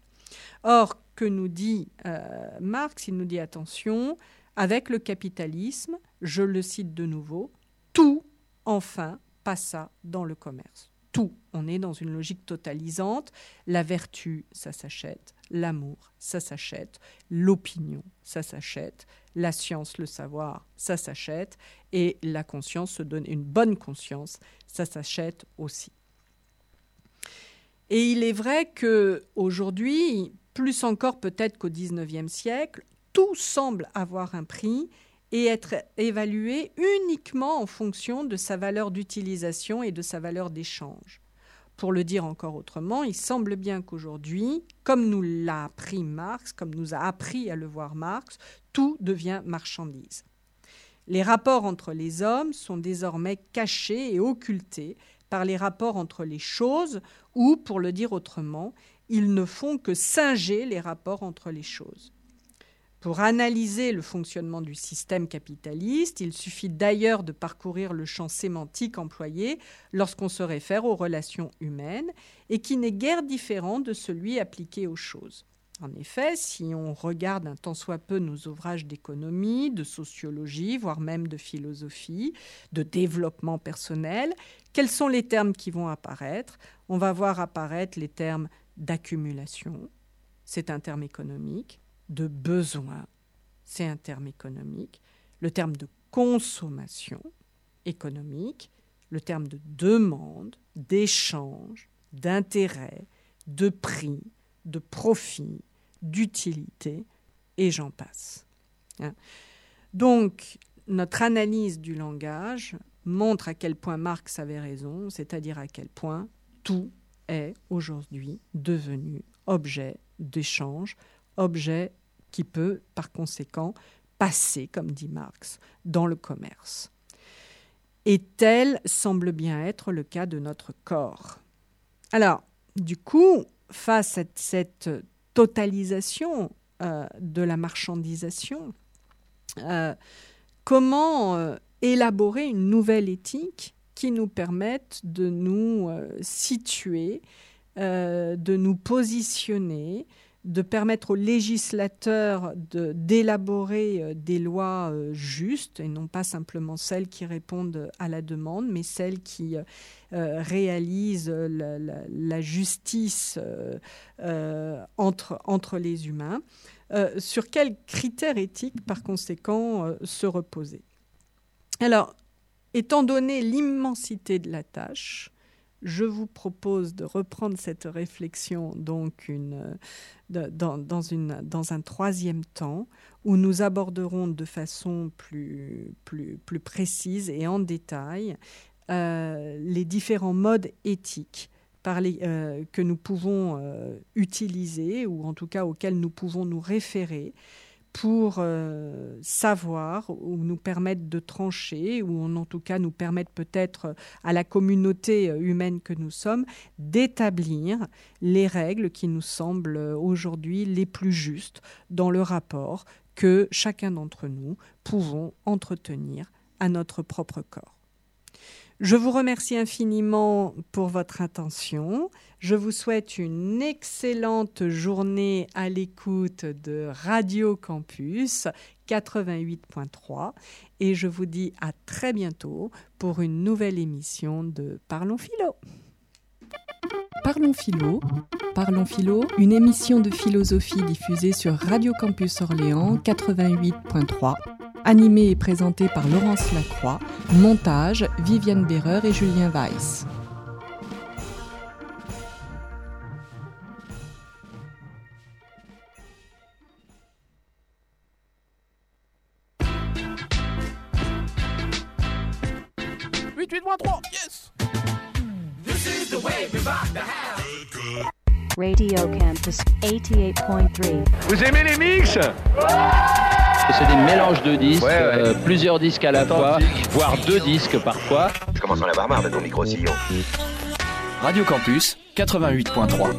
Or, que nous dit euh, Marx Il nous dit attention, avec le capitalisme, je le cite de nouveau, tout, enfin, passa dans le commerce. Tout. On est dans une logique totalisante. La vertu, ça s'achète. L'amour, ça s'achète. L'opinion, ça s'achète. La science, le savoir, ça s'achète. Et la conscience, se donne une bonne conscience, ça s'achète aussi. Et il est vrai que aujourd'hui, plus encore peut-être qu'au XIXe siècle, tout semble avoir un prix et être évalué uniquement en fonction de sa valeur d'utilisation et de sa valeur d'échange. Pour le dire encore autrement, il semble bien qu'aujourd'hui, comme nous l'a appris Marx, comme nous a appris à le voir Marx, tout devient marchandise. Les rapports entre les hommes sont désormais cachés et occultés par les rapports entre les choses, ou, pour le dire autrement, ils ne font que singer les rapports entre les choses. Pour analyser le fonctionnement du système capitaliste, il suffit d'ailleurs de parcourir le champ sémantique employé lorsqu'on se réfère aux relations humaines et qui n'est guère différent de celui appliqué aux choses. En effet, si on regarde un tant soit peu nos ouvrages d'économie, de sociologie, voire même de philosophie, de développement personnel, quels sont les termes qui vont apparaître? On va voir apparaître les termes d'accumulation, c'est un terme économique, de besoin, c'est un terme économique, le terme de consommation économique, le terme de demande, d'échange, d'intérêt, de prix, de profit, d'utilité, et j'en passe. Hein. Donc, notre analyse du langage montre à quel point Marx avait raison, c'est-à-dire à quel point tout est aujourd'hui devenu objet d'échange, objet qui peut par conséquent passer, comme dit Marx, dans le commerce. Et tel semble bien être le cas de notre corps. Alors, du coup, face à cette totalisation euh, de la marchandisation, euh, comment euh, élaborer une nouvelle éthique qui nous permette de nous situer, de nous positionner, de permettre aux législateurs d'élaborer euh, des lois euh, justes et non pas simplement celles qui répondent à la demande, mais celles qui euh, réalisent la, justice entre, entre les humains. sur quels critères éthiques, par conséquent, se reposer? Alors, étant donné l'immensité de la tâche, je vous propose de reprendre cette réflexion donc une, dans, un troisième temps où nous aborderons de façon plus, précise et en détail euh, les différents modes éthiques euh, que nous pouvons euh, utiliser ou en tout cas auxquels nous pouvons nous référer pour euh, savoir ou nous permettre de trancher ou en tout cas nous permettre peut-être à la communauté humaine que nous sommes d'établir les règles qui nous semblent aujourd'hui les plus justes dans le rapport que chacun d'entre nous pouvons entretenir à notre propre corps. Je vous remercie infiniment pour votre attention. Je vous souhaite une excellente journée à l'écoute de Radio Campus 88.3 et je vous dis à très bientôt pour une nouvelle émission de Parlons Philo. Parlons Philo, Parlons Philo, une émission de philosophie diffusée sur Radio Campus Orléans 88.3 animé et présenté par Laurence Lacroix, montage Viviane Berreur et Julien Weiss. yes! Radio Campus 88.3. Vous aimez les mix? C'est des mélanges de disques, euh, plusieurs disques à la fois, voire deux disques parfois. Je commence à en avoir marre de ton micro-sillon. Radio Campus 88.3.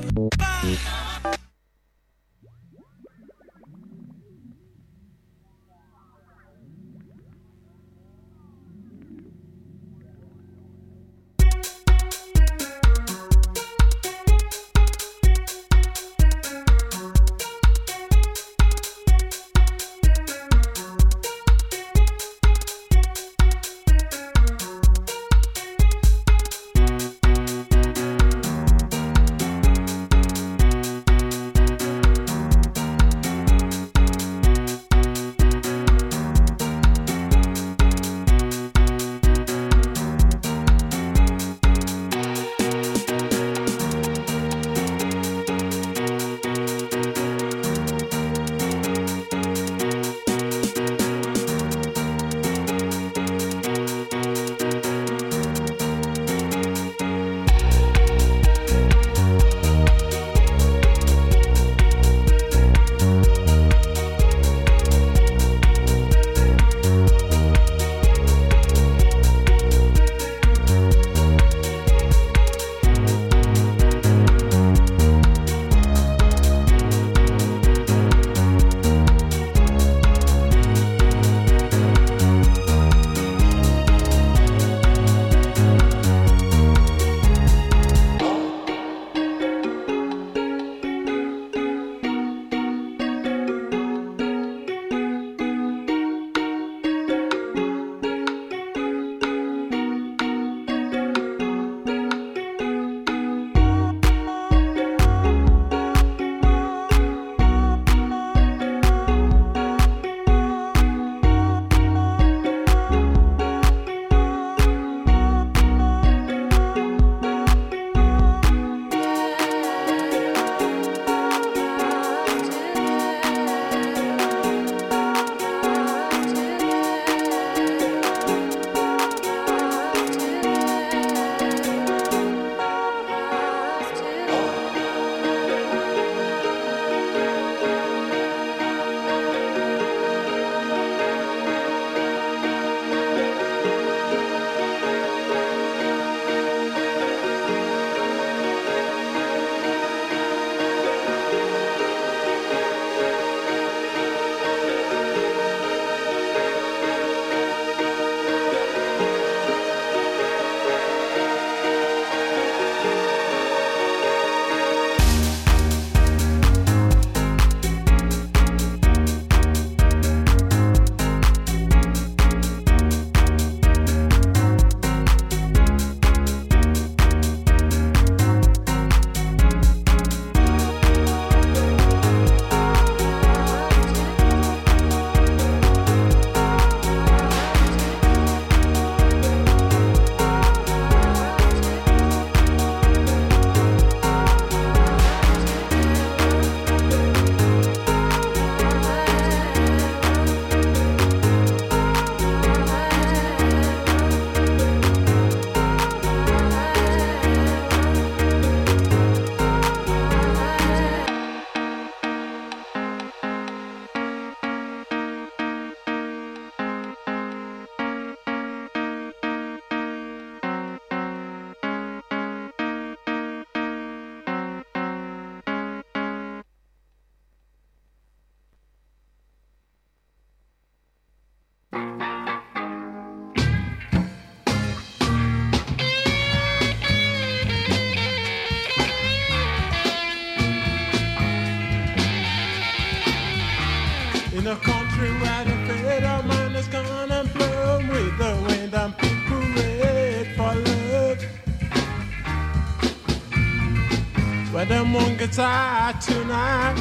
on tonight.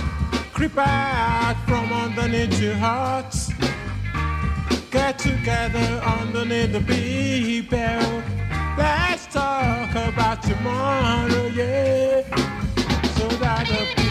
Creep out from underneath your heart. Get together underneath the bell. Let's talk about tomorrow, yeah. So that the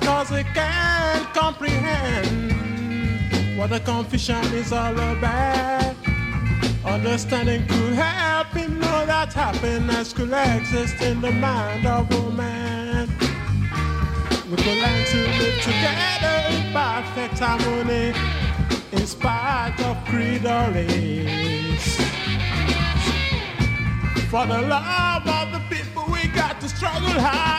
what the confusion is all about. Understanding could help him know that happiness could exist in the mind of a man. We could learn to live together in perfect harmony, in spite of creed or race. For the love of the people, we got to struggle harder